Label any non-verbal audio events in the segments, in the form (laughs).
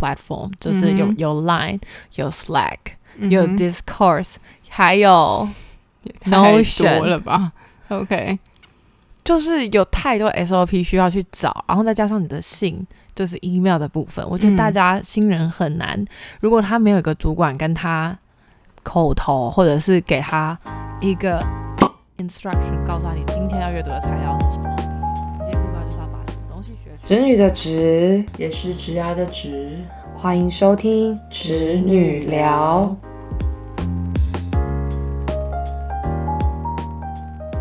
platform，就是有、嗯有 Line、有 Slack、嗯有 Discourse，还有太 Notion 多了吧？OK，就是有太多 SOP 需要去找，然后再加上你的信，就是 email 的部分，我觉得嗯。大家新人很难。如果他没有一个主管跟他口头，或者是给他一个 instruction，告诉他你今天要阅读的材料是什么，东西学出来。直女的侄也是侄牙的侄，欢迎收听侄女聊。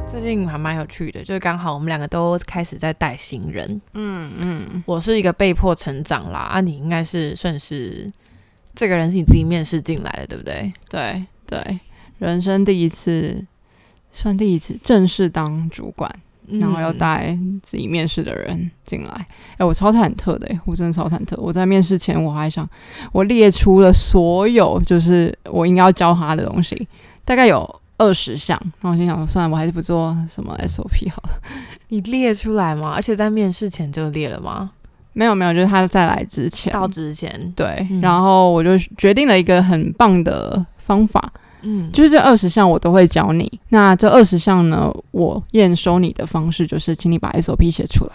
最近还蛮有趣的，就是刚好我们两个都开始在带新人。嗯嗯，我是一个被迫成长啦，啊，你应该是算是这个人是你自己面试进来的，对不对？对对，人生第一次，算第一次正式当主管，然后要嗯带自己面试的人进来。哎、我超忐忑的、欸，我真的超忐忑。我在面试前我还想，我列出了所有就是我应该要教他的东西，大概有二十项。然后我心想说，算了，我还是不做什么 SOP 好了。你列出来吗？而且在面试前就列了吗？没有没有，就是他在来之前，到之前，对，嗯然后我就决定了一个很棒的方法，嗯，就是这二十项我都会教你。那这二十项呢，我验收你的方式就是，请你把 SOP 写出来。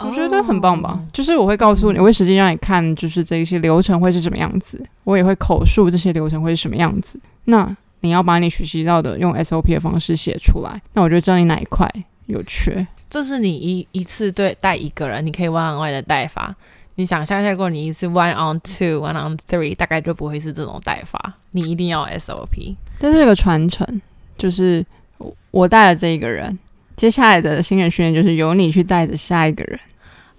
我觉得很棒吧，哦就是我会告诉你，我会实际让你看，就是这一些流程会是什么样子，我也会口述这些流程会是什么样子。那你要把你学习到的用 SOP 的方式写出来，那我就知道你哪一块有缺。这是你一一次对带一个人，你可以 one on one 的带法。你想象一下，如果你一次 one on two、one on three，大概就不会是这种带法。你一定要 SOP。这是一个传承，就是我我带了这一个人，接下来的新人训练就是由你去带着下一个人。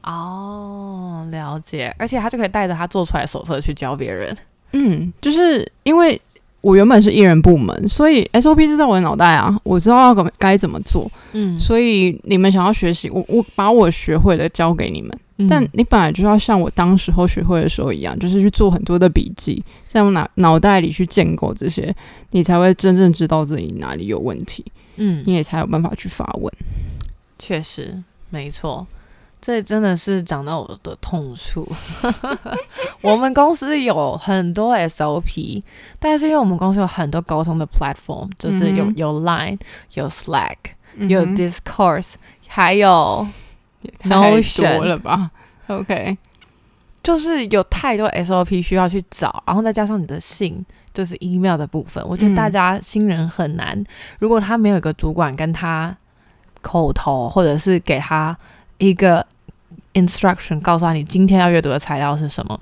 哦，了解。而且他就可以带着他做出来手册去教别人。嗯，就是因为我原本是艺人部门，所以 SOP 是在我的脑袋啊，我知道要怎么该怎么做，嗯。所以你们想要学习，我我把我学会的教给你们，嗯。但你本来就要像我当时候学会的时候一样，就是去做很多的笔记，在我脑脑袋里去建构这些，你才会真正知道自己哪里有问题，嗯，你也才有办法去发问。确实没错，这真的是讲到我的痛处。(laughs) 我们公司有很多 SOP，但是因为我们公司有很多沟通的 platform，就是有、有 Line、有 Slack、有 Discourse，还有太 Notion 多了吧？OK，就是有太多 SOP 需要去找，然后再加上你的信，就是 email 的部分，我觉得嗯大家新人很难。如果他没有一个主管跟他口头，或者是给他一个 instruction，告诉他你今天要阅读的材料是什么，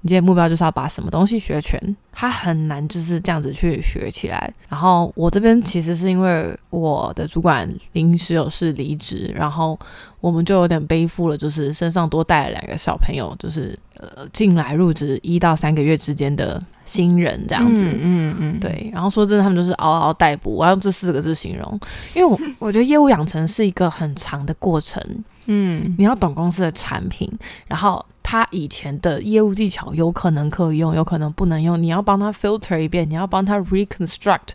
你今天目标就是要把什么东西学全，他很难就是这样子去学起来。然后我这边其实是因为我的主管临时有事离职，然后我们就有点背负了，就是身上多带了两个小朋友，就是呃进来入职一到三个月之间的新人这样子。嗯嗯嗯，对，然后说真的，他们就是嗷嗷待哺，我要用这四个字形容，因为我我觉得业务养成是一个很长的过程，嗯你要懂公司的产品，然后他以前的业务技巧有可能可以用，有可能不能用，你要帮他 filter 一遍，你要帮他 reconstruct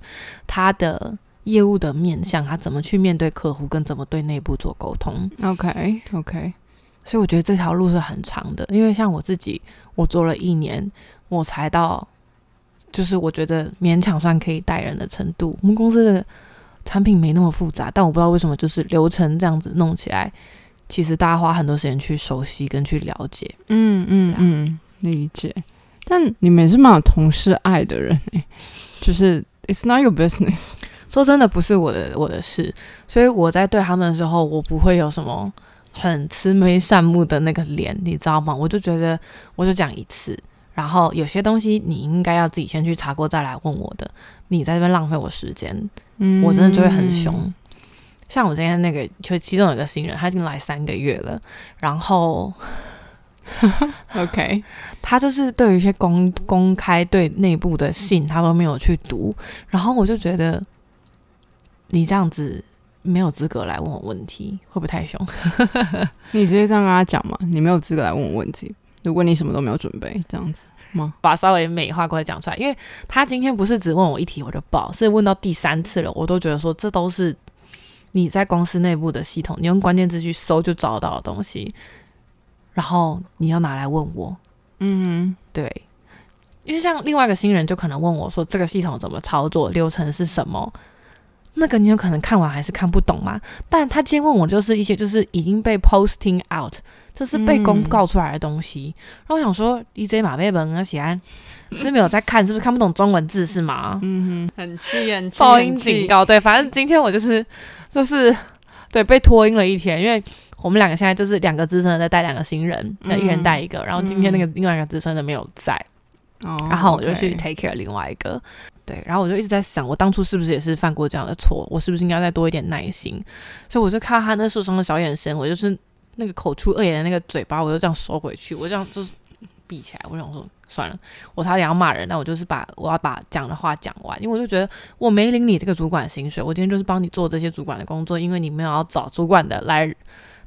他的业务的面向，他怎么去面对客户，跟怎么对内部做沟通。，OK OK，所以我觉得这条路是很长的，因为像我自己，我做了一年，我才到，就是我觉得勉强算可以带人的程度。我们公司的产品没那么复杂，但我不知道为什么就是流程这样子弄起来，其实大家花很多时间去熟悉跟去了解。嗯嗯嗯，理解。但你们也是蛮有同事爱的人诶、就是 It's not your business。说真的，不是我的我的事，所以我在对他们的时候，我不会有什么很慈眉善目的那个脸，你知道吗？我就觉得我就讲一次，然后有些东西你应该要自己先去查过再来问我的，你在这边浪费我时间，嗯我真的就会很凶。像我今天那个，就其中有一个新人，他已经来三个月了，然后 (laughs) OK，(laughs) 他就是对于一些公公开对内部的信，他都没有去读，然后我就觉得你这样子没有资格来问我问题，会不会太凶？(laughs) 你直接这样跟他讲嘛，你没有资格来问我问题。如果你什么都没有准备，这样子吗？把稍微美化过来讲出来，因为他今天不是只问我一题我就报，是问到第三次了，我都觉得说这都是你在公司内部的系统，你用关键字去搜就找到的东西，然后你要拿来问我，嗯对，因为像另外一个新人就可能问我说这个系统怎么操作，流程是什么。那个你有可能看完还是看不懂嘛？但他今天问我就是一些就是已经被 posting out，就是被公告出来的东西。然后我想说，EJ 马贝本啊，喜安是没有在看，是不是看不懂中文字是吗？嗯哼，很气很气，报音警告，对，反正今天我就是就是对被拖音了一天，因为我们两个现在就是两个资深的在带两个新人，那、一人带一个，然后今天那个另外一个资深的没有在，哦然后我就去 take care 另外一个，对，然后我就一直在想，我当初是不是也是犯过这样的错？我是不是应该再多一点耐心？所以我就看到他那受伤的小眼神，我就是那个口出恶言的那个嘴巴，我就这样收回去，我这样就是闭起来。我想说，算了，我差点要骂人，但我就是把我要把讲的话讲完，因为我就觉得我没领你这个主管薪水，我今天就是帮你做这些主管的工作，因为你没有要找主管的来，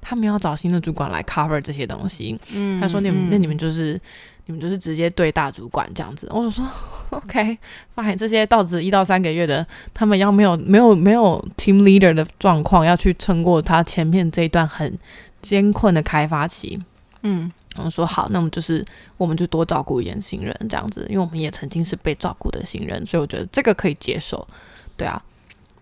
他们要找新的主管来 cover 这些东西。嗯他说你们、那你们就是你们就是直接对大主管这样子。我就说 OK，发现这些到职一到三个月的，他们要没有没有没有 team leader 的状况，要去撑过他前面这一段很艰困的开发期。嗯然后说好，那我们就是我们就多照顾一点新人这样子，因为我们也曾经是被照顾的新人，所以我觉得这个可以接受。对啊，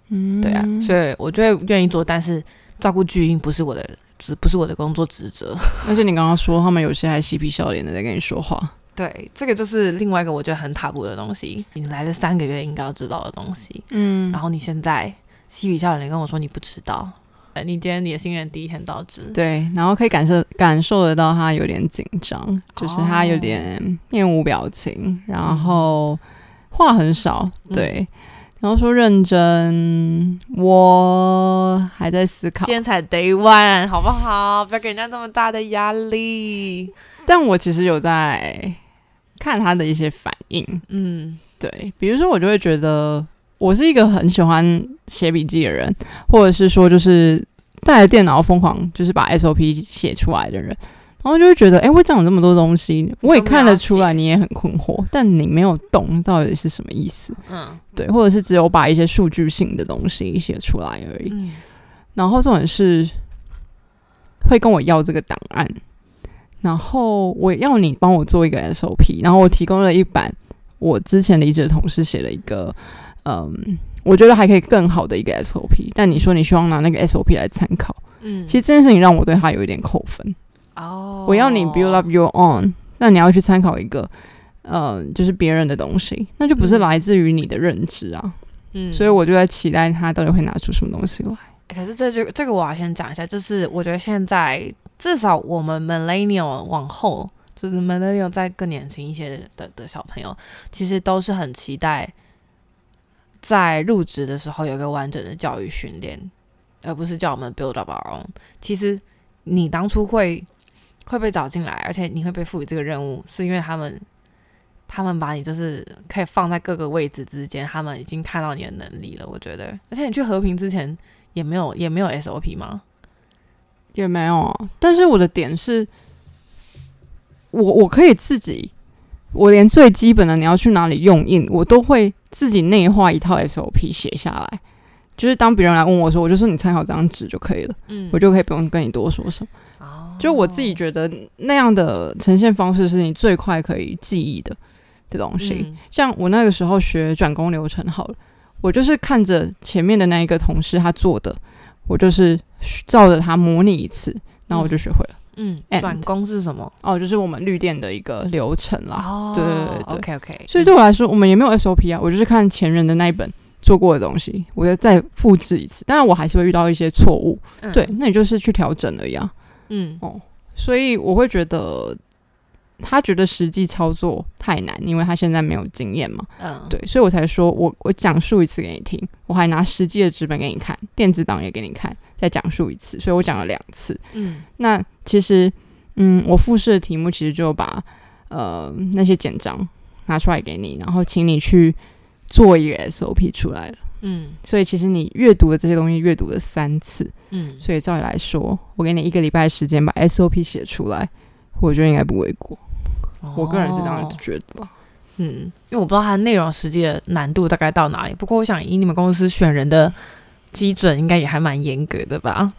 嗯对啊，所以我就会愿意做，但是照顾巨婴不是我的，只不是我的工作职责。(laughs) 而且你刚刚说他们有些还嬉皮笑脸的在跟你说话，对，这个就是另外一个我觉得很塔布的东西。你来了三个月应该要知道的东西，嗯然后你现在嬉皮笑脸跟我说你不知道，呃你今天你的新人第一天到职，对，然后可以感受感受得到他有点紧张，就是他有点面无表情，然后话很少，对，然后说认真，我还在思考今，天才 day one 好不好？不要给人家这么大的压力。但我其实有在看他的一些反应，嗯。对，比如说我就会觉得我是一个很喜欢写笔记的人，或者是说就是带着电脑疯狂就是把 SOP 写出来的人，然后就会觉得，哎、我讲了这么多东西，我也看得出来你也很困惑，但你没有懂到底是什么意思，嗯。对，或者是只有把一些数据性的东西写出来而已，嗯。然后这种是会跟我要这个档案，然后我要你帮我做一个 SOP，然后我提供了一版我之前离职的同事写了一个，嗯，我觉得还可以更好的一个 SOP，但你说你希望拿那个 SOP 来参考，嗯。其实这件事情让我对他有一点扣分。哦，我要你 build up your own，那你要去参考一个，呃，就是别人的东西，那就不是嗯。来自于你的认知啊，嗯。所以我就在期待他到底会拿出什么东西来。可是这就这个我要先讲一下，就是我觉得现在至少我们 millennial 往后，就是 millennial 再更年轻一些的的小朋友，其实都是很期待在入职的时候有一个完整的教育训练，而不是叫我们 build up on。其实你当初会会被找进来，而且你会被赋予这个任务，是因为他们。他们把你就是可以放在各个位置之间，他们已经看到你的能力了。我觉得，而且你去和平之前，也没有也没有 SOP 吗？也没有，但是我的点是，我我可以自己，我连最基本的你要去哪里用印，我都会自己内化一套 SOP 写下来。就是当别人来问我说，我就说你参考这张纸就可以了，嗯我就可以不用跟你多说什么。哦就我自己觉得那样的呈现方式是你最快可以记忆的的东西。嗯像我那个时候学转工流程好了，我就是看着前面的那一个同事他做的，我就是照着他模拟一次，然后我就学会了。嗯，And 转工是什么？哦，就是我们绿电的一个流程啦。哦对对对对 OK OK，所以对我来说，我们也没有 SOP 啊，我就是看前人的那一本做过的东西，我再再复制一次。当然，我还是会遇到一些错误，对，那你就是去调整而已啊。嗯所以我会觉得他觉得实际操作太难，因为他现在没有经验嘛。嗯，对，所以我才说我我讲述一次给你听，我还拿实际的纸本给你看，电子档也给你看，再讲述一次，所以我讲了两次。嗯那其实，嗯，我复试的题目其实就把呃那些简章拿出来给你，然后请你去做一个 SOP 出来了。嗯所以其实你阅读的这些东西阅读了三次，嗯，所以照理来说，我给你一个礼拜的时间把 SOP 写出来，我觉得应该不为过。我个人是这样子哦觉得啦。嗯，因为我不知道它内容实际的难度大概到哪里，不过我想以你们公司选人的基准，应该也还蛮严格的吧？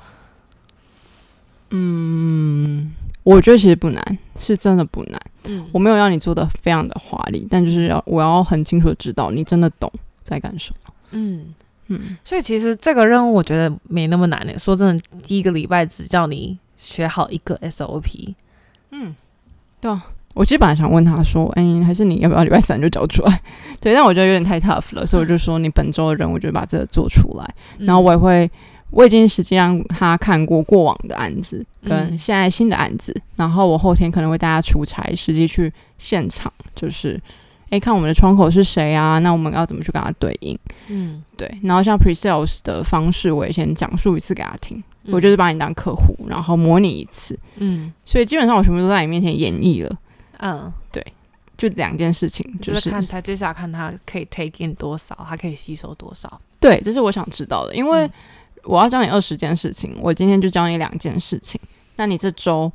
嗯，我觉得其实不难，是真的不难。嗯我没有让你做的非常的华丽，但就是要我要很清楚的知道你真的懂在干什么。嗯，嗯，所以其实这个任务我觉得没那么难诶。说真的，第一个礼拜只叫你学好一个 SOP。我其实本来想问他说，哎、还是你要不要礼拜三就交出来？(laughs) 对，但我觉得有点太 tough 了，所以我就说 (laughs) 你本周的任务就把这个做出来。然后我也会，我已经实际让他看过过往的案子跟嗯现在新的案子，然后我后天可能会带他出差，实际去现场，就是诶看我们的窗口是谁啊？那我们要怎么去跟他对应？嗯，对，然后像 pre sales 的方式，我也先讲述一次给他听，嗯我就是把你当客户，然后模拟一次，嗯所以基本上我全部都在你面前演绎了，嗯，对就两件事情，就就是是看他接下来看他可以 take in 多少，他可以吸收多少。对，这是我想知道的，因为嗯我要教你二十件事情，我今天就教你两件事情，那你这周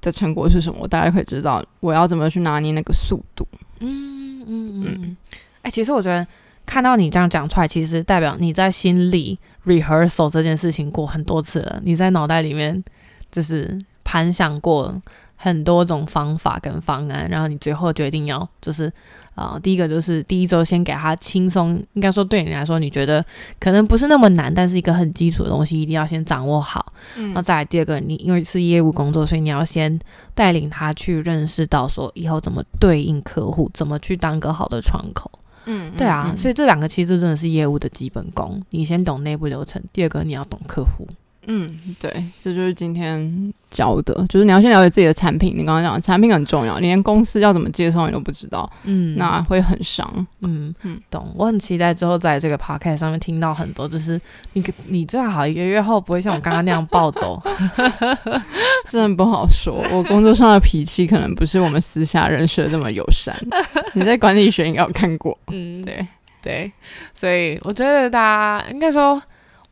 的成果是什么？我大概可以知道我要怎么去拿捏那个速度。嗯嗯嗯嗯。哎、其实我觉得看到你这样讲出来，其实代表你在心里 rehearsal 这件事情过很多次了，你在脑袋里面就是盘想过很多种方法跟方案，然后你最后决定要就是啊、呃第一个就是第一周先给他轻松，应该说对你来说，你觉得可能不是那么难，但是一个很基础的东西，一定要先掌握好。嗯那再来第二个，你因为是业务工作，所以你要先带领他去认识到说以后怎么对应客户，怎么去当个好的窗口。嗯对啊，所以以这两个其实真的是业务的基本功。你先懂内部流程，第二个你要懂客户。嗯，对，这就是今天教的，就是你要先了解自己的产品。你刚刚讲的产品很重要，你连公司要怎么介绍你都不知道，嗯那会很伤。嗯嗯懂。我很期待之后在这个 podcast 上面听到很多，就是你你最好一个月后不会像我刚刚那样暴走。(laughs) 真的不好说，我工作上的脾气可能不是我们私下认识的这么友善。(laughs) 你在管理学应该有看过，嗯，对，对，所以我觉得大家应该说，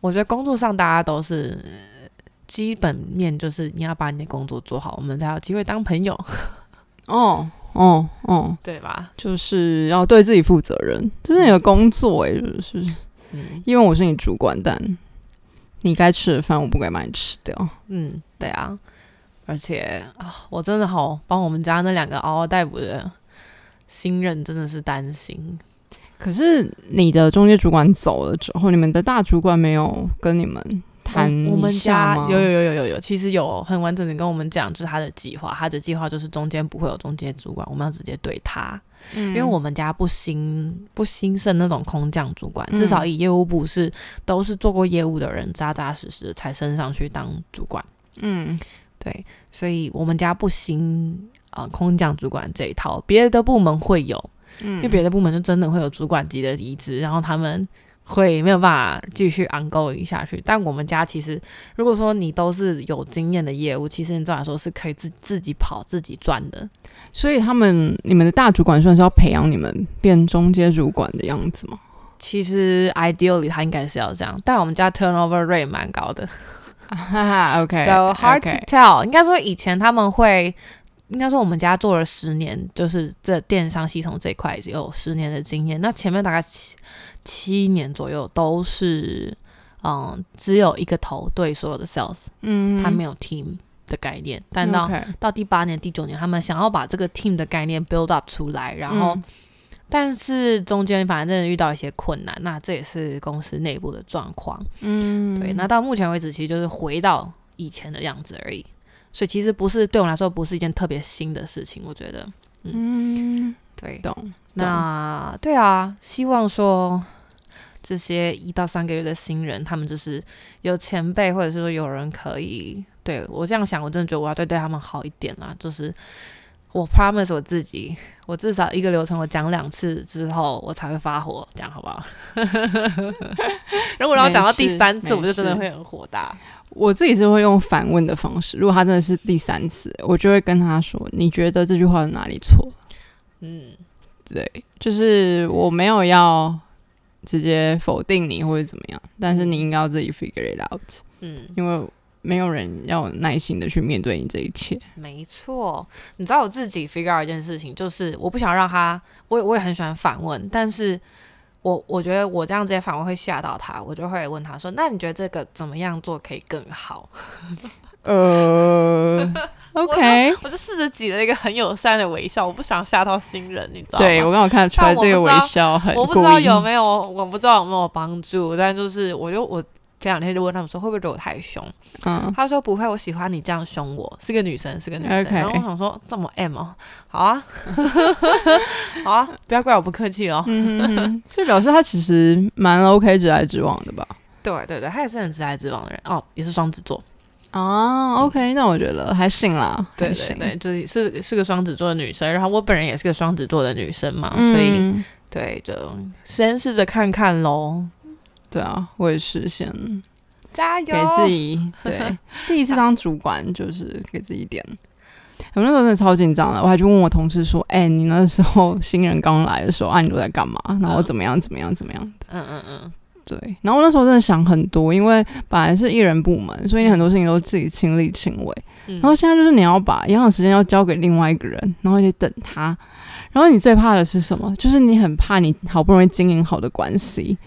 我觉得工作上大家都是呃基本面就是你要把你的工作做好，我们才有机会当朋友，(laughs) 哦哦哦，对吧？就是要对自己负责任，这是你的工作诶，就是嗯因为我是你主管，但你该吃的饭我不该把你吃掉。嗯，对啊，而且啊，我真的好帮我们家那两个嗷嗷待哺的新人真的是担心。可是你的中介主管走了之后，你们的大主管没有跟你们谈我我们一下吗？家有有有有有有，其实有很完整的跟我们讲，就是他的计划，他的计划就是中间不会有中介主管，我们要直接对他。嗯，因为我们家不兴不兴盛那种空降主管，嗯至少以业务部是都是做过业务的人，扎扎实实才升上去当主管。嗯对，所以我们家不兴呃空降主管这一套，别的部门会有，嗯，因为别的部门就真的会有主管级的离职，然后他们会没有办法继续 ongoing 下去。但我们家其实，如果说你都是有经验的业务，其实你照来说是可以自自己跑、自己赚的。所以他们你们的大主管算是要培养你们变中阶主管的样子吗？其实 ideally 他应该是要这样，但我们家 turnover rate 蛮高的 (laughs) 哈哈，OK，，so hard to tell。应该说以前他们会，应该说我们家做了十年，就是这电商系统这一块有十年的经验。那前面大概七七年左右都是，嗯，只有一个头对所有的 sales，嗯，他没有 team 的概念。但到到第八年、第九年，他们想要把这个 team 的概念 build up 出来，然后。嗯但是中间反正遇到一些困难，那这也是公司内部的状况。嗯，对，那到目前为止，其实就是回到以前的样子而已。所以其实不是对我来说不是一件特别新的事情，我觉得。嗯，对，懂。那对啊，希望说这些一到三个月的新人，他们就是有前辈，或者是说有人可以对我这样想，我真的觉得我要对对他们好一点啦。就是我 promise 我自己，我至少一个流程我讲两次之后，我才会发火，这样好不好？(laughs) 如果要讲到第三次，我就真的会很火大。我自己是会用反问的方式，如果他真的是第三次，我就会跟他说：“你觉得这句话哪里错了嗯，？”对，就是我没有要直接否定你或者怎么样，但是你应该要自己 figure it out，嗯，因为没有人要有耐心的去面对你这一切。没错，你知道我自己 figure out 一件事情，就是我不想让他，我也我也很喜欢反问，但是我我觉得我这样直接反问会吓到他，我就会问他说：“那你觉得这个怎么样做可以更好 (laughs) 呃，OK，我就试着挤了一个很友善的微笑，我不想吓到新人，你知道吗？对我刚好看得出来这个微笑很我不知道有没有，我不知道有没有帮助，但就是我就我前两天就问他们说会不会觉得我太凶，嗯，他说不会，我喜欢你这样凶我，是个女生，是个女生。然后我想说这么 M 哦，好啊，(laughs) 好啊，不要怪我不客气哦。嗯哼哼，所以表示他其实蛮 OK 直来直往的吧？对对对，他也是很直来直往的人。哦，也是双子座。哦，OK，那我觉得还行啦，对对对，就是是是个双子座的女生，然后我本人也是个双子座的女生嘛，所以嗯，对，就先试着看看喽，对啊，我也是先加油，给自己对 (laughs) 第一次当主管，就是给自己一点。我那时候真的超紧张的，我还去问我同事说：“哎、你那时候新人刚来的时候，啊，你都在干嘛？然后怎么样怎么样怎么样的？”嗯嗯嗯，对，然后我那时候真的想很多，因为本来是艺人部门，所以你很多事情都自己亲力亲为。嗯然后现在就是你要把一样的时间要交给另外一个人，然后你得等他。然后你最怕的是什么？就是你很怕你好不容易经营好的关系，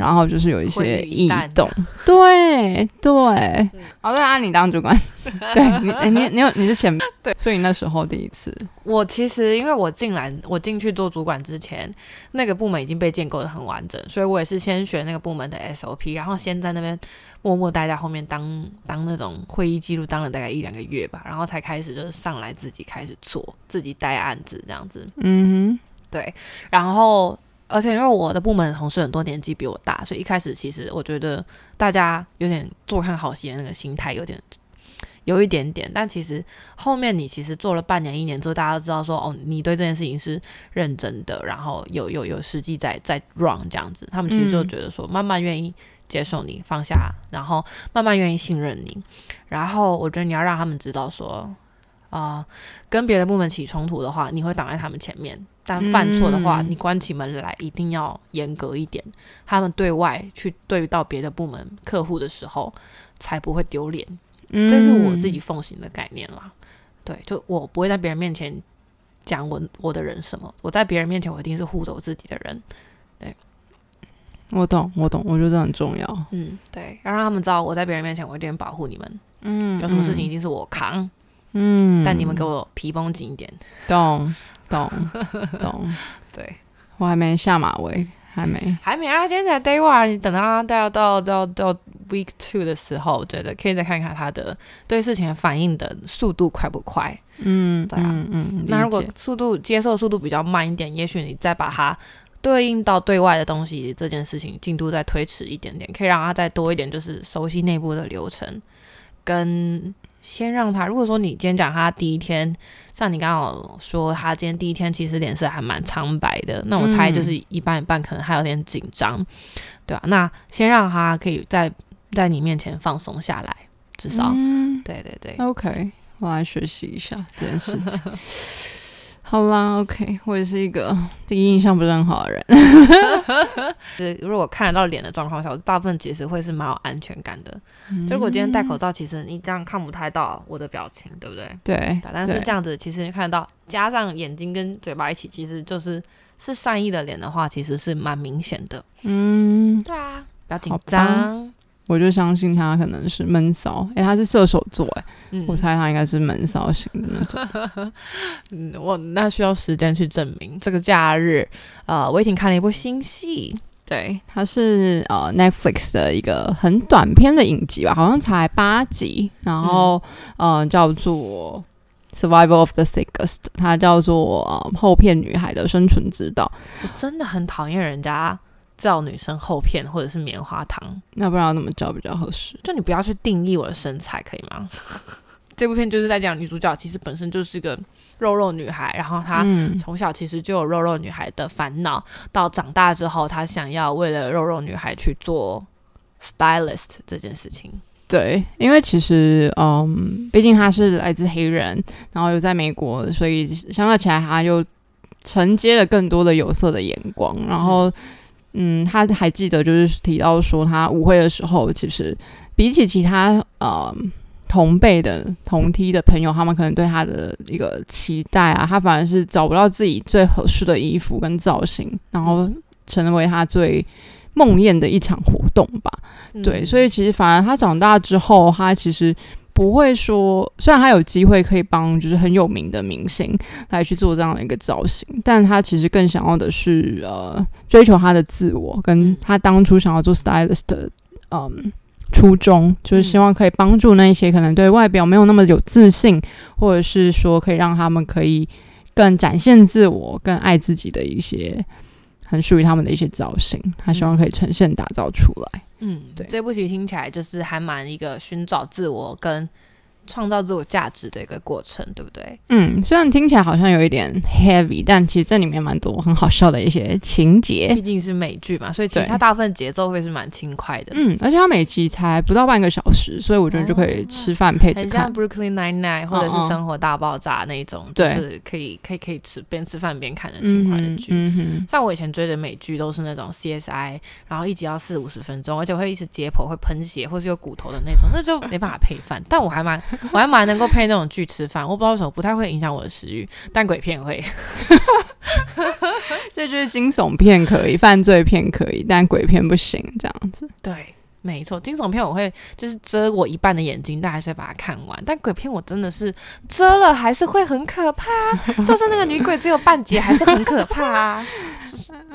然后就是有一些异动。对对，哦对啊，你当主管，(laughs) 对你哎 (laughs) 你你有你是前辈，对，所以那时候第一次，我其实因为我进来，我进去做主管之前，那个部门已经被建构的很完整，所以我也是先学那个部门的 SOP，然后先在那边默默待在后面当当那种会议记录，当了大概一两个月吧，然后才开始就是上来自己开始做，自己带案子这样子。嗯哼。对，然后而且因为我的部门的同事很多年纪比我大，所以一开始其实我觉得大家有点坐看好戏的那个心态有点。有一点点，但其实后面你其实做了半年、一年之后，大家都知道说，哦，你对这件事情是认真的，然后有有有实际在在 run 这样子，他们其实就嗯觉得说，慢慢愿意接受你放下，然后慢慢愿意信任你，然后我觉得你要让他们知道说，啊、跟别的部门起冲突的话，你会挡在他们前面，但犯错的话，嗯你关起门来一定要严格一点，他们对外去对到别的部门客户的时候，才不会丢脸。哼，这是我自嗯己奉行的概念啦。对，就我不会在别人面前讲我我的人什么，我在别人面前我一定是护着我自己的人。对我懂我懂，我觉得这很重要。嗯，对，要让他们知道我在别人面前我一定保护你们，嗯有什么事情一定是我扛，嗯，但你们给我皮绷紧一点。懂懂懂，(laughs) 对，我还没下马威，还没。还没啊，今天才 day one，你等他到到到到 week two 的时候，我觉得可以再看看他的对事情反应的速度快不快。嗯，对啊嗯嗯，那如果速度接受速度比较慢一点，也许你再把它对应到对外的东西这件事情进度再推迟一点点，可以让他再多一点，就是熟悉内部的流程，跟先让他。如果说你今天讲他第一天，像你刚好说他今天第一天其实脸色还蛮苍白的，那我猜就是一半一半，可能还有点紧张，对吧、那先让他可以在在你面前放松下来，至少、嗯对对对。OK，我来学习一下这件事情。(laughs) 好啦，OK，我也是一个第一印象不是很好的人。(laughs) 就是如果看得到脸的状况下，我大部分其实会是蛮有安全感的。就如果今天戴口罩，其实你这样看不太到我的表情，对不对？对对，但是这样子其实你看得到，加上眼睛跟嘴巴一起，其实就是是善意的脸的话，其实是蛮明显的。嗯，对啊，不要紧张。我就相信他可能是闷骚，诶、他是射手座，诶，嗯我猜他应该是闷骚型的那种。(laughs) 嗯，我那需要时间去证明。这个假日，呃，我已经看了一部新戏，对，它是呃 Netflix 的一个很短篇的影集吧，好像才八集，然后、呃叫做 Survival of the Sickest，它叫做呃后片女孩的生存之道。我真的很讨厌人家叫女生厚片或者是棉花糖。那不知道怎么叫比较合适？就你不要去定义我的身材，可以吗？(laughs) 这部片就是在讲女主角其实本身就是个肉肉女孩，然后她嗯从小其实就有肉肉女孩的烦恼，到长大之后她想要为了肉肉女孩去做 stylist 这件事情。对，因为其实嗯，毕竟他是来自黑人，然后又在美国，所以相较起来他又承接了更多的有色的眼光。然后，嗯，他还记得就是提到说，他舞会的时候，其实比起其他呃同辈的同梯的朋友，他们可能对他的一个期待啊，他反而是找不到自己最合适的衣服跟造型，然后成为他最梦魇的一场活动吧。对，所以其实反而他长大之后，他其实不不会说，虽然他有机会可以帮就是很有名的明星来去做这样的一个造型，但他其实更想要的是呃追求他的自我，跟他当初想要做 stylist 的嗯初衷，就是希望可以帮助那些可能对外表没有那么有自信，或者是说可以让他们可以更展现自我、更爱自己的一些很属于他们的一些造型，他希望可以呈现打造出来。嗯，对。这部剧听起来就是还蛮一个寻找自我跟创造自我价值的一个过程，对不对？嗯，虽然听起来好像有一点 heavy，但其实这里面蛮多很好笑的一些情节毕。竟是美剧嘛，所以其实它大部分节奏会是蛮轻快的，嗯，而且它每集才不到半个小时，所以我觉得就可以吃饭配着看很像。Brooklyn Nine Nine 或者是生活大爆炸那一种，就是可以可以可以吃边吃饭边看的轻快的剧。嗯哼，像我以前追的美剧都是那种 CSI，然后一集要四五十分钟，而且会一直解剖、会喷血或是有骨头的那种，那就没办法配饭。但我还蛮 (laughs) 我还蛮能够配那种剧吃饭，我不知道为什么不太会影响我的食欲，但鬼片会。(laughs) 这就是惊悚片可以，犯罪片可以，但鬼片不行，这样子。对，没错，惊悚片我会就是遮我一半的眼睛，但还是会把它看完。但鬼片我真的是遮了，还是会很可怕。(laughs) 就是那个女鬼只有半截，还是很可怕啊。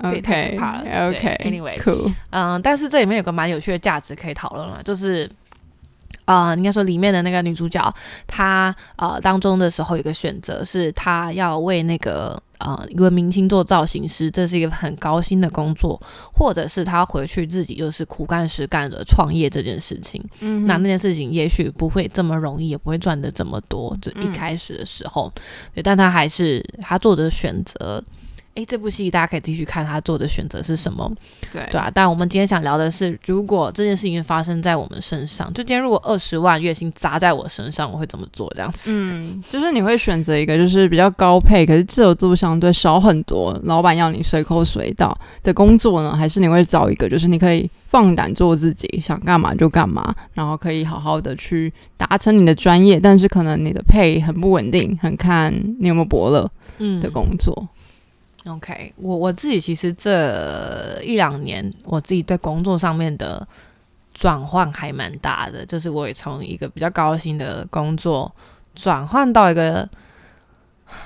对太可怕了 OK anyway cool，嗯，但是这里面有个蛮有趣的价值可以讨论了，就是。啊、应该说里面的那个女主角，她呃当中的时候有个选择，是她要为那个呃一位明星做造型师，这是一个很高薪的工作，或者是她回去自己就是苦干实干的创业这件事情。嗯那那件事情也许不会这么容易，也不会赚的这么多，就一嗯开始的时候，对，但她还是她做的选择。诶，这部戏大家可以继续看他做的选择是什么。对对啊，但我们今天想聊的是，如果这件事情发生在我们身上，就今天如果二十万月薪砸在我身上，我会怎么做？这样子。(laughs) 嗯，就是你会选择一个就是比较高配，可是自由度相对少很多，老板要你随口随到的工作呢？还是你会找一个就是你可以放胆做自己，想干嘛就干嘛，然后可以好好的去达成你的专业，但是可能你的配很不稳定，很看你有没有伯乐嗯的工作。OK，我我自己其实这一两年，我自己对工作上面的转换还蛮大的，就是我也从一个比较高薪的工作转换到一个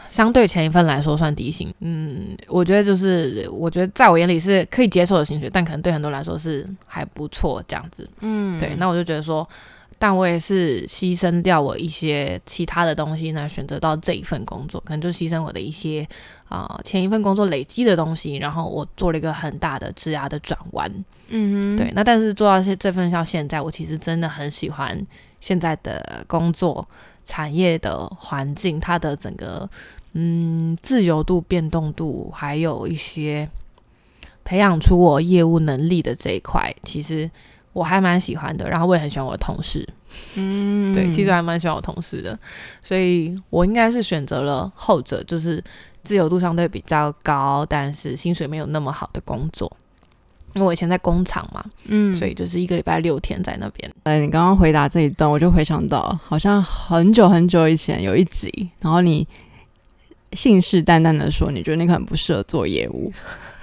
相对前一份来说算低薪。嗯，我觉得就是我觉得在我眼里是可以接受的薪水，但可能对很多人来说是还不错这样子。嗯对，那我就觉得说，但我也是牺牲掉我一些其他的东西呢，选择到这一份工作，可能就牺牲我的一些啊、前一份工作累积的东西，然后我做了一个很大的职涯的转弯。嗯哼对，那但是做到现这份到现在，我其实真的很喜欢现在的工作产业的环境，它的整个嗯自由度、变动度，还有一些培养出我业务能力的这一块，其实我还蛮喜欢的。然后我也很喜欢我的同事，嗯对，其实还蛮喜欢我同事的，所以我应该是选择了后者，就是自由度相对比较高，但是薪水没有那么好的工作。因为我以前在工厂嘛，嗯所以就是一个礼拜六天在那边。呃，你刚刚回答这一段，我就回想到，好像很久很久以前有一集，然后你信誓旦旦的说，你觉得你可能不适合做业务，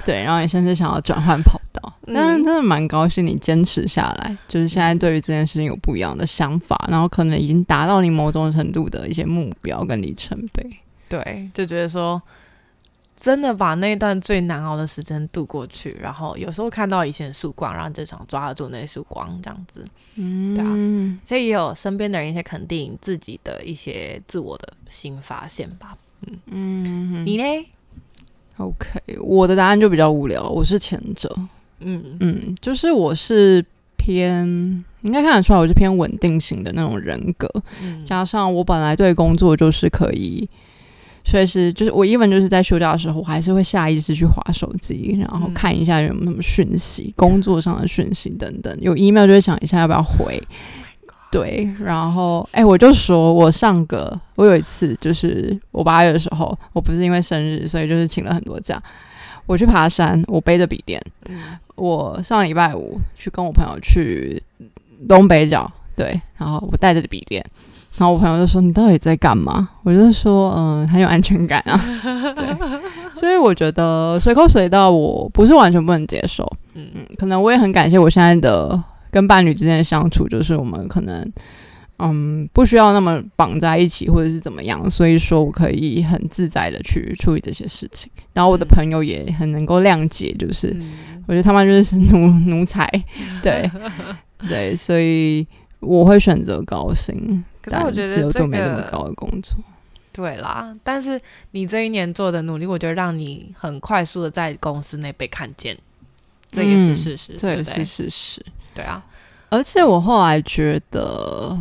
对，然后你甚至想要转换跑道，嗯但是真的蛮高兴你坚持下来，就是现在对于这件事情有不一样的想法，然后可能已经达到你某种程度的一些目标跟里程碑。对，就觉得说，真的把那段最难熬的时间度过去，然后有时候看到一线曙光，然后就想抓得住那束光，这样子。嗯对啊所以也有身边的人一些肯定自己的一些自我的新发现吧。嗯你呢？，OK，我的答案就比较无聊，我是前者。嗯嗯，就是我是偏，应该看得出来我是偏稳定型的那种人格，嗯加上我本来对工作就是可以随时，就是我 even 就是在休假的时候，我还是会下意识去划手机，然后嗯看一下有没有什么讯息，工作上的讯息等等，有 email 就会想一下要不要回。对，然后哎、我就说我上个我有一次就是我八月的时候，我不是因为生日，所以就是请了很多假，我去爬山，我背着笔电，嗯我上礼拜五去跟我朋友去东北角，对，然后我带着笔电，然后我朋友就说：“你到底在干嘛？”我就说：“嗯，很有安全感啊。(laughs) ”对，所以我觉得随口随到我不是完全不能接受，嗯嗯，可能我也很感谢我现在的跟伴侣之间的相处，就是我们可能嗯，不需要那么绑在一起或者是怎么样，所以说我可以很自在的去处理这些事情。然后我的嗯朋友也很能够谅解，就是、嗯我觉得他们就是奴奴才，对 (laughs) 对，所以我会选择高薪，但可是我觉得自由这度没那么个高的工作。对啦，但是你这一年做的努力，我觉得让你很快速的在公司内被看见，这也是嗯事实，这也对不对是事实。对啊，而且我后来觉得，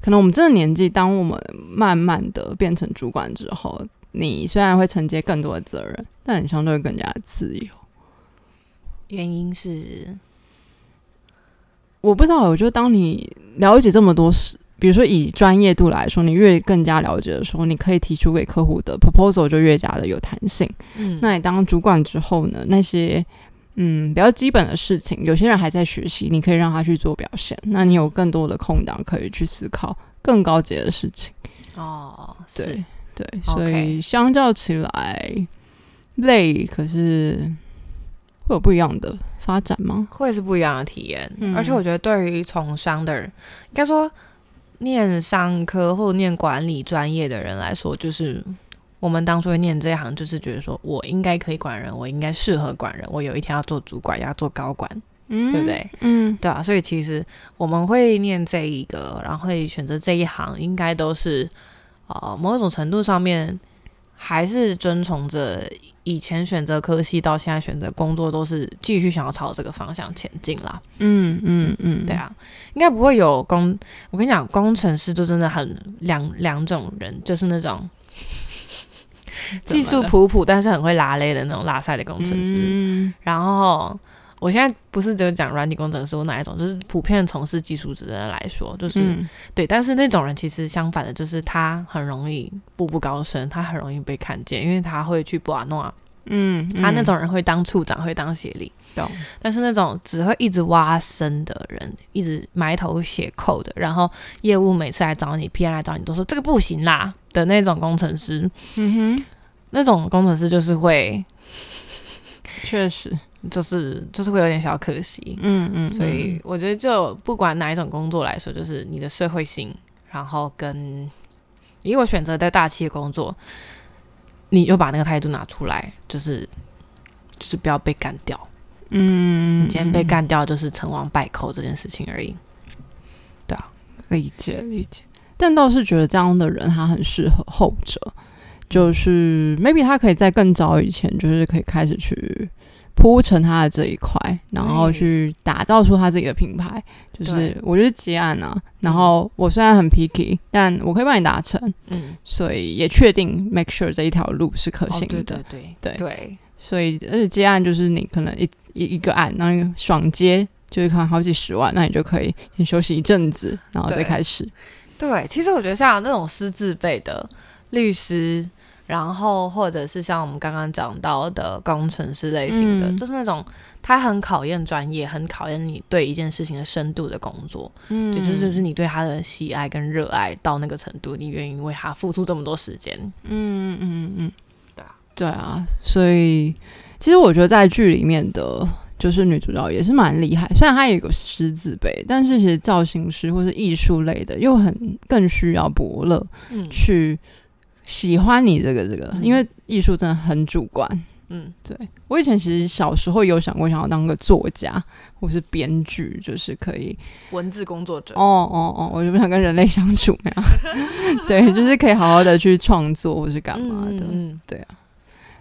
可能我们这个年纪，当我们慢慢的变成主管之后，你虽然会承接更多的责任，但你相对会更加自由。原因是我不知道，我觉得当你了解这么多事，比如说以专业度来说，你越更加了解的时候，你可以提出给客户的 proposal 就越加的有弹性。嗯那你当主管之后呢，那些嗯比较基本的事情，有些人还在学习，你可以让他去做表现，那你有更多的空档可以去思考更高级的事情。哦，对对，所以相较起来累，可是会有不一样的发展吗？会是不一样的体验。嗯而且我觉得，对于从商的人，应该说念商科或念管理专业的人来说，就是我们当初会念这一行，就是觉得说我应该可以管人，我应该适合管人，我有一天要做主管，要做高管，嗯对不？对？嗯对啊，所以其实我们会念这一个，然后会选择这一行，应该都是呃某种程度上面还是遵从着以前选择科系到现在选择工作，都是继续想要朝这个方向前进啦。嗯嗯嗯，对，啊，应该不会有工。我跟你讲，工程师就真的很两两种人，就是那种 (laughs) 技术普普但是很会拉勒的那种拉塞的工程师。嗯然后我现在不是只有讲软体工程师我哪一种，就是普遍从事技术职的人来说，就是、嗯对。但是那种人其实相反的，就是他很容易步步高升，他很容易被看见，因为他会去布瓦诺，嗯，他那种人会当处长，会当协理。懂，但是那种只会一直挖深的人，一直埋头写扣的，然后业务每次来找你，PM 来找你都说这个不行啦的那种工程师，嗯哼，那种工程师就是会，(laughs) 确实，就是就是会有点小可惜。嗯嗯，所以我觉得，就不管哪一种工作来说，就是你的社会性，然后跟以我选择在大企业工作，你就把那个态度拿出来，就是就是不要被干掉。嗯，你今天被干掉，就是成王败寇这件事情而已。对啊理解理解，但倒是觉得这样的人他很适合后者，就是 maybe 他可以在更早以前，就是可以开始去铺成他的这一块，然后去打造出他自己的品牌。就是我就是结案啊，然后我虽然很 picky，但我可以帮你达成，嗯，所以也确定 make sure 这一条路是可行的。哦、对对对对对，所以而且接案就是你可能一一一个案，然后爽接就是可能好几十万，那你就可以先休息一阵子，然后再开始。对，其实我觉得像那种师自备的律师，然后或者是像我们刚刚讲到的工程师类型的，嗯就是那种他很考验专业，很考验你对一件事情的深度的工作。嗯对，就是就是你对他的喜爱跟热爱到那个程度，你愿意为他付出这么多时间。嗯嗯嗯，对啊，对啊，所以其实我觉得在剧里面的。就是女主角也是蛮厉害，虽然她也有个狮子辈，但是其实造型师或是艺术类的又很更需要伯乐嗯去喜欢你这个这个，嗯因为艺术真的很主观。嗯，对我以前其实小时候有想过想要当个作家或是编剧，就是可以文字工作者。哦哦哦，我就不想跟人类相处那样，(laughs) 对，就是可以好好的去创作或是干嘛的，嗯，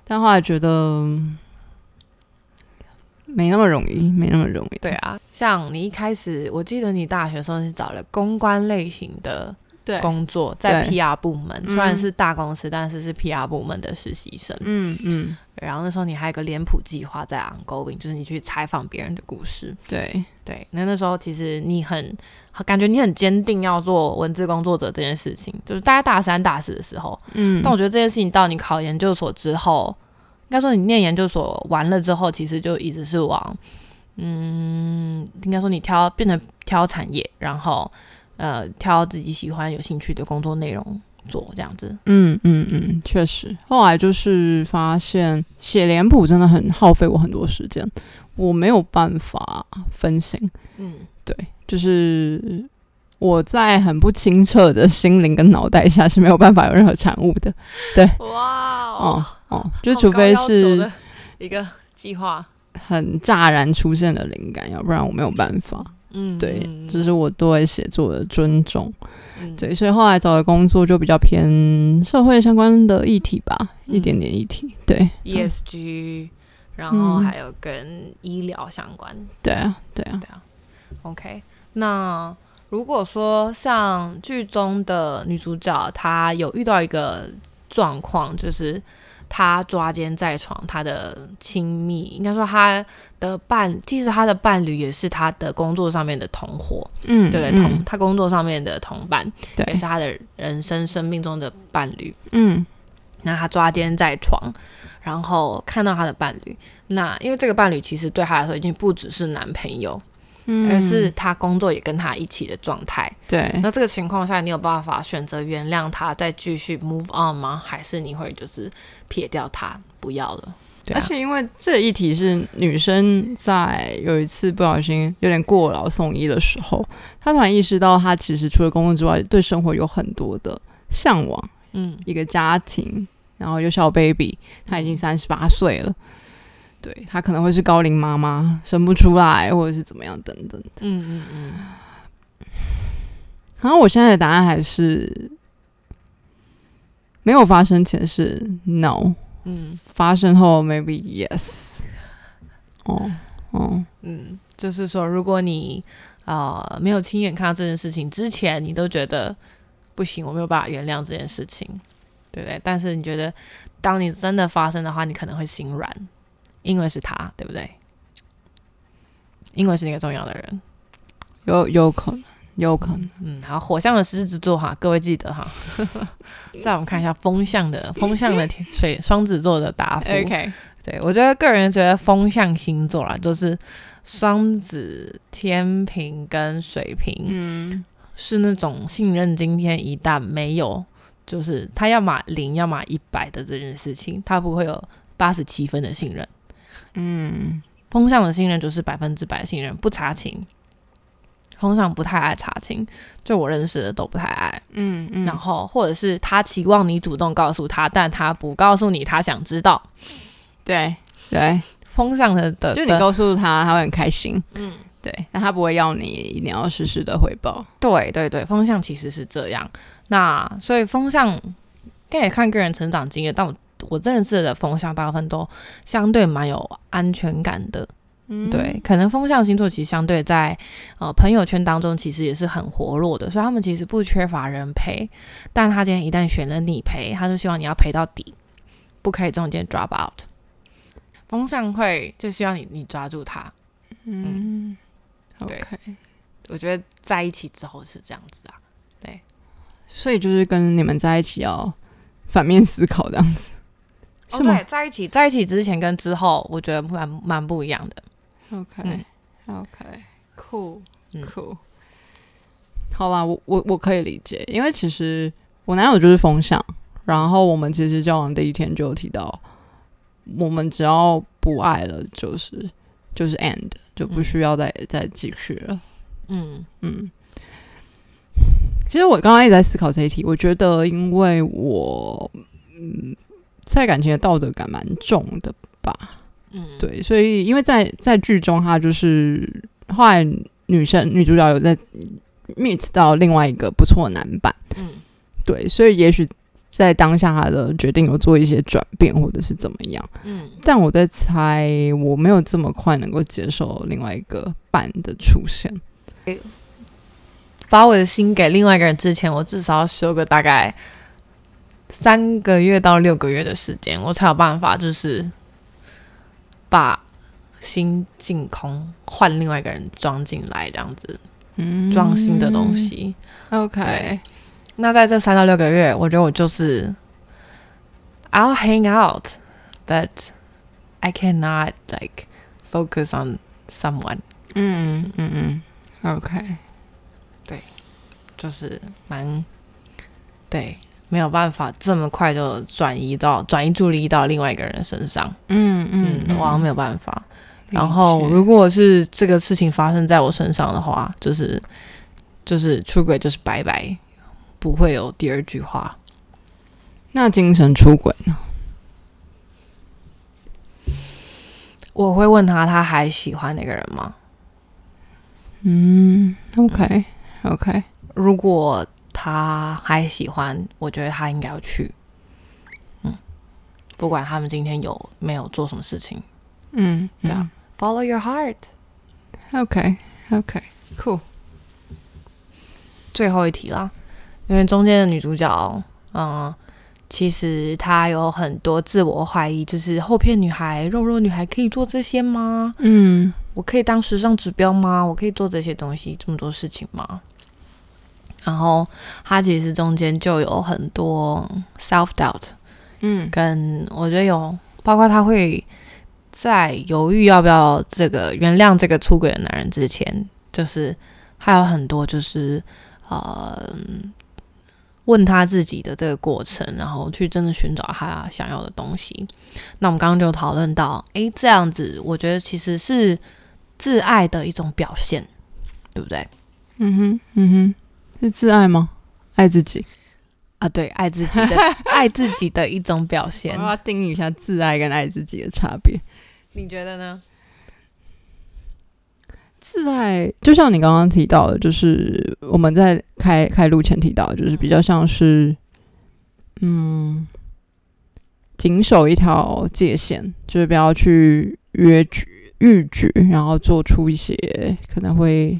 但后来觉得嗯没那么容易，没那么容易。对啊，像你一开始，我记得你大学的时候是找了公关类型的对工作，在 PR 部门，嗯虽然是大公司，但是是 PR 部门的实习生。嗯嗯，然后那时候你还有个脸谱计划在 ongoing，就是你去采访别人的故事。对，对，那那时候其实你很感觉你很坚定要做文字工作者这件事情，就是大概大三大四的时候。嗯，但我觉得这件事情到你考研究所之后，应该说你念研究所完了之后，其实就一直是往，嗯，应该说你挑变成挑产业，然后呃挑自己喜欢有兴趣的工作内容做这样子。嗯嗯嗯，确实。后来就是发现写脸谱真的很耗费我很多时间，我没有办法分心。嗯对，就是我在很不清澈的心灵跟脑袋下是没有办法有任何产物的。对哇哦哦，就除非是一个计划，很乍然出现的灵感，要不然我没有办法。嗯，对，这是我对写作的尊重。嗯对，所以后来找的工作就比较偏社会相关的议题吧，一点点议题。对 ESG，然后还有跟医疗相关。对啊对啊，对啊。OK，那如果说像剧中的女主角，她有遇到一个状况，就是她抓奸在床，他的亲密，应该说他的伴，即使他的伴侣也是他的工作上面的同伙，嗯，对？同他工作上面的同伴，也是，他的人生生命中的伴侣。嗯那他抓奸在床，然后看到他的伴侣，那因为这个伴侣其实对他来说已经不只是男朋友，嗯而是他工作也跟他一起的状态。对，那这个情况下，你有办法选择原谅他，再继续 move on 吗？还是你会就是撇掉他，不要了？啊，而且因为这一题是女生在有一次不小心有点过劳送医的时候，她突然意识到，她其实除了工作之外，对生活有很多的向往，嗯一个家庭，然后有小 baby，她已经三十八岁了。对她可能会是高龄妈妈，生不出来，或者是怎么样等等的。嗯嗯嗯，然后我现在的答案还是没有发生前是 no，嗯发生后 maybe yes。哦哦，嗯，就是说，如果你呃没有亲眼看到这件事情之前，你都觉得不行，我没有办法原谅这件事情，对不对？但是你觉得，当你真的发生的话，你可能会心软，因为是他，对不对？因为是那个重要的人。有有可能，有可能。嗯，好，火象的狮子座哈，各位记得哈。(laughs) 再我们看一下风象的风象的天水双子座的答复。OK，对我觉得个人觉得风象星座啦，就是双子、天平跟水瓶，嗯是那种信任今天一旦没有，就是他要么零，要么一百的这件事情，他不会有八十七分的信任。嗯风向的信任就是百分之百信任，不查情。风向不太爱查情，就我认识的都不太爱。嗯嗯然后或者是他期望你主动告诉他，但他不告诉你，他想知道。对对，风向的的，就你告诉他，他会很开心。嗯，对，但他不会要你一定要实时的回报。对对对，风向其实是这样。那所以风向，应该也看个人成长经验，但我我认识的风象大部分都相对蛮有安全感的。嗯对，可能风象星座其实相对在呃朋友圈当中其实也是很活络的，所以他们其实不缺乏人陪。但他今天一旦选了你陪，他就希望你要陪到底，不可以中间 drop out。风象会就希望你你抓住他。嗯对，OK。我觉得在一起之后是这样子啊。对所以就是跟你们在一起要反面思考这样子，哦对，在一起在一起之前跟之后，我觉得蛮蛮不一样的。？OK 嗯 OK，酷嗯酷。好吧，我我我可以理解，因为其实我男友就是风向，然后我们其实交往第一天就有提到，我们只要不爱了，就是就是 end，就不需要再、再继续了。嗯嗯，其实我刚刚一直在思考这一题，我觉得因为我嗯在感情的道德感蛮重的吧，嗯，对，所以因为在在剧中，他就是后来女生女主角有在 meet 到另外一个不错的男版，嗯。对，所以也许在当下他的决定有做一些转变，或者是怎么样。嗯。但我在猜，我没有这么快能够接受另外一个伴的出现。把我的心给另外一个人之前，我至少要修个大概三个月到六个月的时间，我才有办法就是把心净空，换另外一个人装进来，这样子嗯装新的东。西。OK，那在这三到六个月，我觉得我就是 I'll hang out, but I cannot like focus on someone，嗯嗯嗯，OK，对就是蛮对，没有办法这么快就转移到转移注意力到另外一个人身上。嗯嗯嗯，，我好像没有办法。然后如果是这个事情发生在我身上的话，就是就是出轨就是拜拜，不会有第二句话。那精神出轨呢？我会问他，他还喜欢那个人吗？嗯，OK OK，如果他还喜欢，我觉得他应该要去。嗯，不管他们今天有没有做什么事情嗯，对啊，Follow your heart。OK，OK，Cool。最后一题啦，因为中间的女主角，嗯，其实她有很多自我怀疑，就是后片女孩、肉肉女孩可以做这些吗？嗯我可以当时尚指标吗？我可以做这些东西，这么多事情吗？然后他其实中间就有很多 self doubt，嗯跟我觉得有，包括他会在犹豫要不要这个原谅这个出轨的男人之前，就是还有很多就是呃问他自己的这个过程，然后去真的寻找他想要的东西。那我们刚刚就讨论到，诶，这样子我觉得其实是自爱的一种表现，对不对？嗯哼嗯哼，是自爱吗？爱自己。啊，对，爱自己的 (laughs) 爱自己的一种表现我，要定义一下自爱跟爱自己的差别。你觉得呢？自爱就像你刚刚提到的，就是我们在开开录前提到的，就是比较像是，嗯，谨守一条界限，就是不要去约矩逾矩，然后做出一些可能会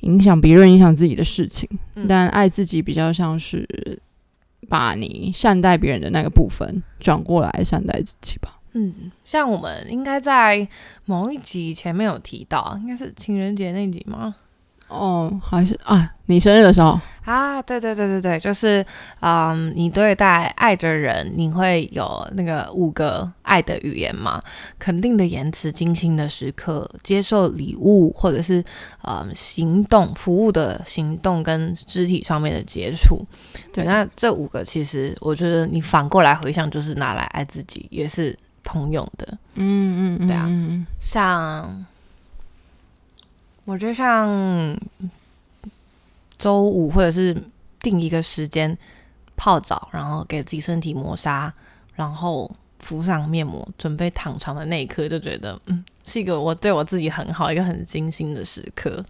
影响别人、影响自己的事情。嗯但爱自己比较像是把你善待别人的那个部分转过来善待自己吧。嗯，像我们应该在某一集前面有提到，应该是情人节那集吗？哦，还是啊，你生日的时候。啊，对对对对对，就是，嗯，你对待爱的人，你会有那个五个爱的语言嘛？肯定的言辞、精心的时刻、接受礼物，或者是嗯行动、服务的行动跟肢体上面的接触。对，对那这五个其实我觉得你反过来回想，就是拿来爱自己，也是通用的。嗯嗯，对啊嗯像，我就像周五或者是定一个时间泡澡，然后给自己身体磨砂，然后敷上面膜，准备躺床的那一刻，就觉得嗯，是一个我对我自己很好、一个很精心的时刻。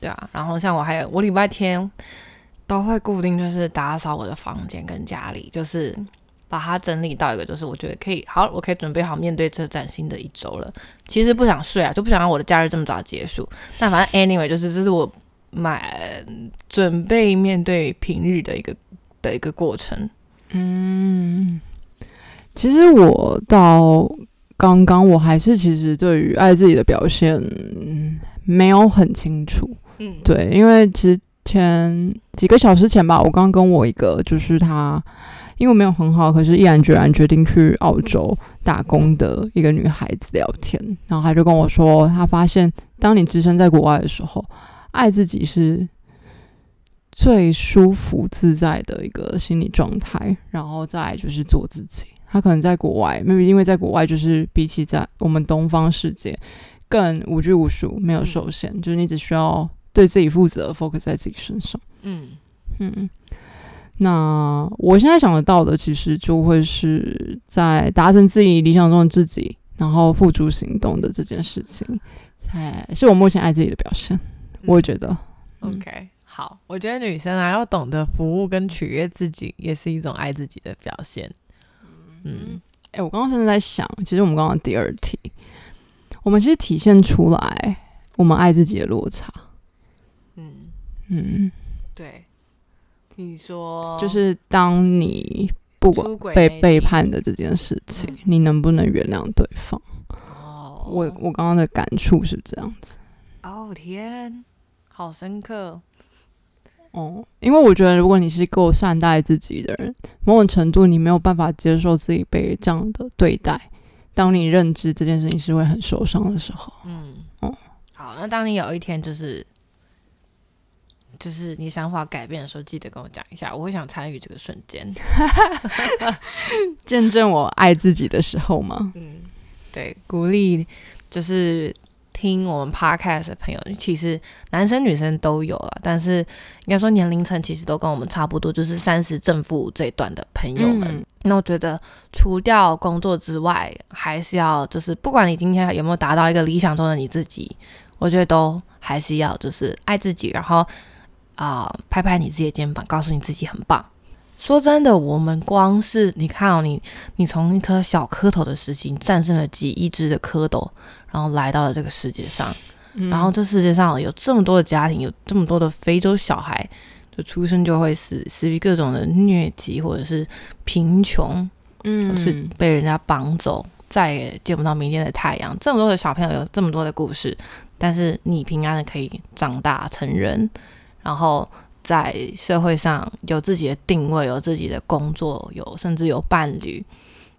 对啊，然后像我还有我礼拜天都会固定就是打扫我的房间跟家里，就是把它整理到一个就是我觉得可以好，我可以准备好面对这崭新的一周了。其实不想睡啊，就不想让我的假日这么早结束。但反正 anyway，就是这是我买准备面对平日的一个的一个过程。嗯，其实我到刚刚，我还是其实对于爱自己的表现嗯没有很清楚。嗯，对，因为其实前几个小时前吧，我刚跟我一个就是他，因为没有很好，可是毅然决然决定去澳洲打工的一个女孩子聊天，然后他就跟我说，他发现当你置身在国外的时候，爱自己是最舒服自在的一个心理状态，然后再就是做自己。他可能在国外，maybe 因为在国外就是比起在我们东方世界更无拘无束，没有受限，就是你只需要对自己负责，focus 在自己身上。嗯嗯，那我现在想得到的，其实就会是在达成自己理想中的自己，然后付诸行动的这件事情，才是我目前爱自己的表现。我觉得，嗯 OK，好，我觉得女生啊要懂得服务跟取悦自己，也是一种爱自己的表现。嗯哎、我刚刚甚至在想，其实我们刚刚第二题，我们其实体现出来我们爱自己的落差。嗯，嗯，对，你说就是当你不管被背叛的这件事情，嗯你能不能原谅对方？哦，我我刚刚的感触是这样子。哦天，好深刻。哦，因为我觉得，如果你是够善待自己的人，某种程度你没有办法接受自己被这样的对待。当你认知这件事情是会很受伤的时候，嗯，哦好，那当你有一天就是就是你想法改变的时候，记得跟我讲一下，我会想参与这个瞬间。(laughs) 见证我爱自己的时候吗？嗯，对，鼓励就是听我们 podcast 的朋友，其实男生女生都有了，但是应该说年龄层其实都跟我们差不多，就是三十正负这一段的朋友们。嗯那我觉得除掉工作之外，还是要就是不管你今天有没有达到一个理想中的你自己，我觉得都还是要就是爱自己，然后啊、拍拍你自己的肩膀，告诉你自己很棒。说真的，我们光是你看哦，你你从一颗小蝌蚪的时期，你战胜了几亿只的蝌蚪，然后来到了这个世界上，嗯然后这世界上有这么多的家庭，有这么多的非洲小孩，就出生就会死，死于各种的疟疾或者是贫穷，嗯是被人家绑走，再也见不到明天的太阳。这么多的小朋友有这么多的故事，但是你平安的可以长大成人，然后在社会上有自己的定位，有自己的工作，有甚至有伴侣，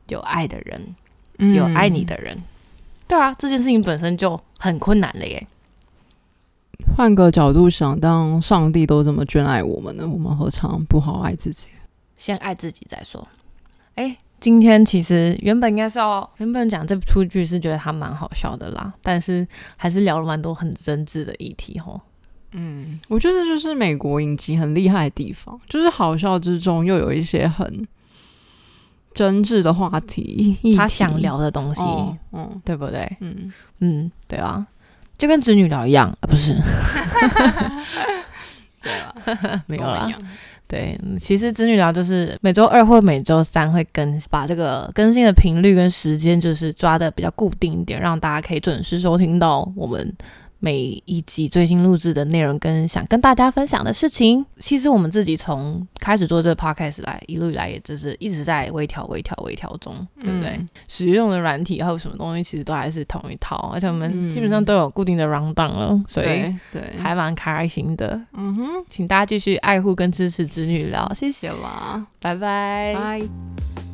有爱的人，有爱你的人。对啊，这件事情本身就很困难了耶。换个角度想，当上帝都这么眷爱我们呢，我们何尝不好爱自己？先爱自己再说。哎，今天其实原本应该是要原本讲这出剧是觉得它蛮好笑的啦，但是还是聊了蛮多很真挚的议题吼。嗯，我觉得就是美国影集很厉害的地方，就是好笑之中又有一些很真挚的话题，他想聊的东西，哦，嗯对不对？嗯，嗯，对啊，就跟侄女聊一样啊，不是？(laughs) (laughs) 对啊，没有啦。对，嗯其实子女聊就是每周二或每周三会更把这个更新的频率跟时间就是抓的比较固定一点，让大家可以准时收听到我们每一集最新录制的内容跟想跟大家分享的事情。其实我们自己从开始做这个 podcast 来，一路以来也就是一直在微调、微调、微调中，对不对？嗯使用的软体还有什么东西，其实都还是同一套，而且我们嗯基本上都有固定的 round down 了，所以对对，还蛮开心的。嗯哼，请大家继续爱护跟支持侄女聊，谢谢，谢啦，拜拜。拜。